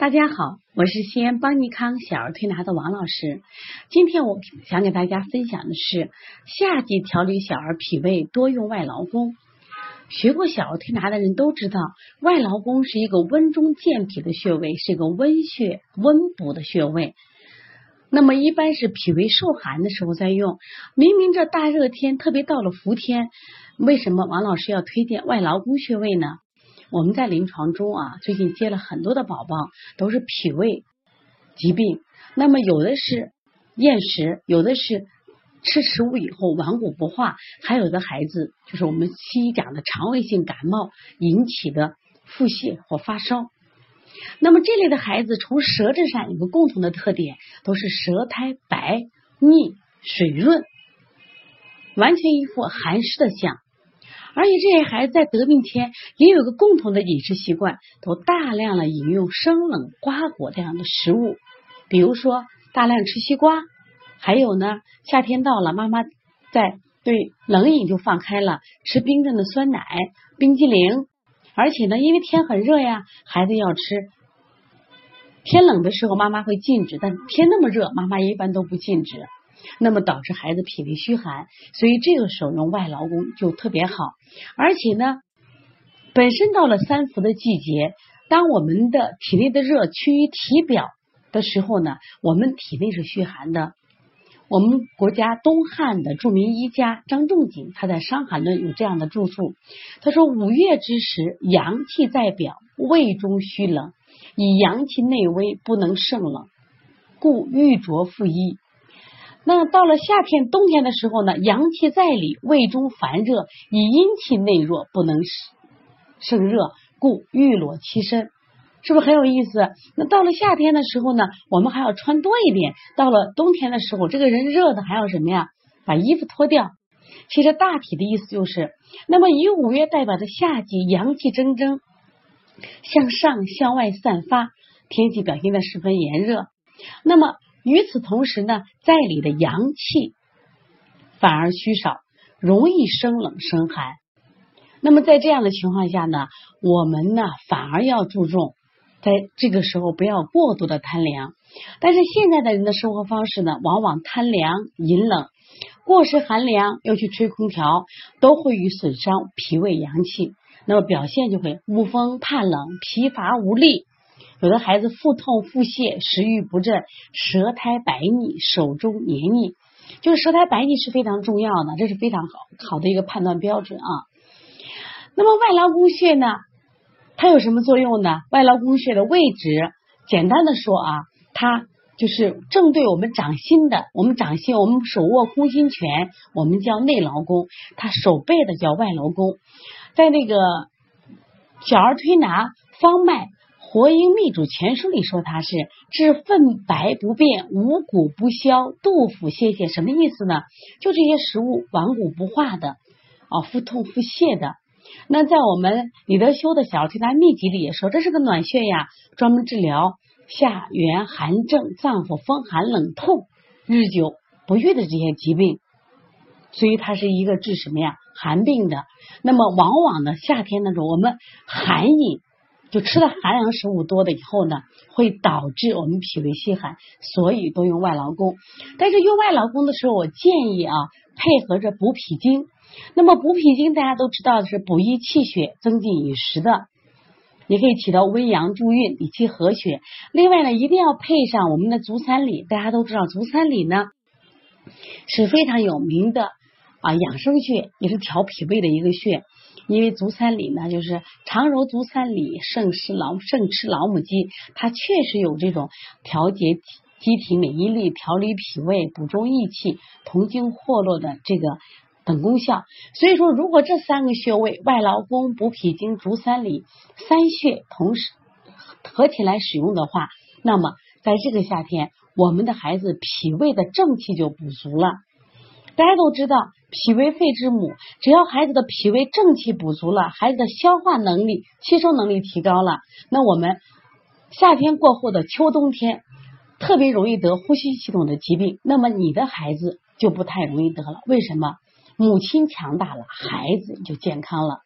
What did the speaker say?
大家好，我是西安邦尼康小儿推拿的王老师。今天我想给大家分享的是夏季调理小儿脾胃多用外劳宫。学过小儿推拿的人都知道，外劳宫是一个温中健脾的穴位，是一个温血温补的穴位。那么一般是脾胃受寒的时候在用。明明这大热天，特别到了伏天，为什么王老师要推荐外劳宫穴位呢？我们在临床中啊，最近接了很多的宝宝，都是脾胃疾病。那么有的是厌食，有的是吃食物以后顽固不化，还有的孩子就是我们西医讲的肠胃性感冒引起的腹泻或发烧。那么这类的孩子，从舌质上有个共同的特点，都是舌苔白腻水润，完全一副寒湿的象。而且这些孩子在得病前也有个共同的饮食习惯，都大量的饮用生冷瓜果这样的食物，比如说大量吃西瓜，还有呢，夏天到了，妈妈在对冷饮就放开了，吃冰镇的酸奶、冰激凌，而且呢，因为天很热呀，孩子要吃。天冷的时候，妈妈会禁止，但天那么热，妈妈一般都不禁止。那么导致孩子脾胃虚寒，所以这个时候用外劳宫就特别好。而且呢，本身到了三伏的季节，当我们的体内的热趋于体表的时候呢，我们体内是虚寒的。我们国家东汉的著名医家张仲景，他在《伤寒论》有这样的著述，他说：“五月之时，阳气在表，胃中虚冷，以阳气内微，不能胜冷，故欲着复衣。”那到了夏天、冬天的时候呢，阳气在里，胃中烦热，以阴气内弱，不能胜热，故欲裸其身，是不是很有意思？那到了夏天的时候呢，我们还要穿多一点；到了冬天的时候，这个人热的还要什么呀？把衣服脱掉。其实大体的意思就是，那么以五月代表着夏季，阳气蒸蒸，向上向外散发，天气表现的十分炎热。那么与此同时呢，在里的阳气反而虚少，容易生冷生寒。那么在这样的情况下呢，我们呢反而要注重在这个时候不要过度的贪凉。但是现在的人的生活方式呢，往往贪凉饮冷，过时寒凉又去吹空调，都会与损伤脾胃阳气。那么表现就会恶风怕冷、疲乏无力。有的孩子腹痛、腹泻、食欲不振、舌苔白腻、手中黏腻，就是舌苔白腻是非常重要的，这是非常好好的一个判断标准啊。那么外劳宫穴呢，它有什么作用呢？外劳宫穴的位置，简单的说啊，它就是正对我们掌心的，我们掌心，我们手握空心拳，我们叫内劳宫，它手背的叫外劳宫，在那个小儿推拿方脉。《活阴秘主全书》里说它是治粪白不变、五谷不消、肚腹泄泻，什么意思呢？就这些食物顽固不化的啊，腹痛腹泻的。那在我们李德修的小儿推拿秘籍里也说，这是个暖穴呀，专门治疗下元寒症、脏腑风寒冷痛、日久不愈的这些疾病。所以它是一个治什么呀？寒病的。那么往往呢，夏天那种我们寒饮。就吃了寒凉食物多的以后呢，会导致我们脾胃虚寒，所以多用外劳宫。但是用外劳宫的时候，我建议啊，配合着补脾经。那么补脾经大家都知道的是补益气血、增进饮食的，也可以起到温阳助运、理气和血。另外呢，一定要配上我们的足三里。大家都知道足三里呢是非常有名的啊养生穴，也是调脾胃的一个穴。因为足三里呢，就是常揉足三里，胜吃老胜吃老母鸡，它确实有这种调节机体免疫力、调理脾胃、补中益气、同经活络的这个等功效。所以说，如果这三个穴位外劳宫、补脾经、足三里三穴同时合起来使用的话，那么在这个夏天，我们的孩子脾胃的正气就补足了。大家都知道，脾为肺之母，只要孩子的脾胃正气补足了，孩子的消化能力、吸收能力提高了，那我们夏天过后的秋冬天特别容易得呼吸系统的疾病，那么你的孩子就不太容易得了。为什么？母亲强大了，孩子就健康了。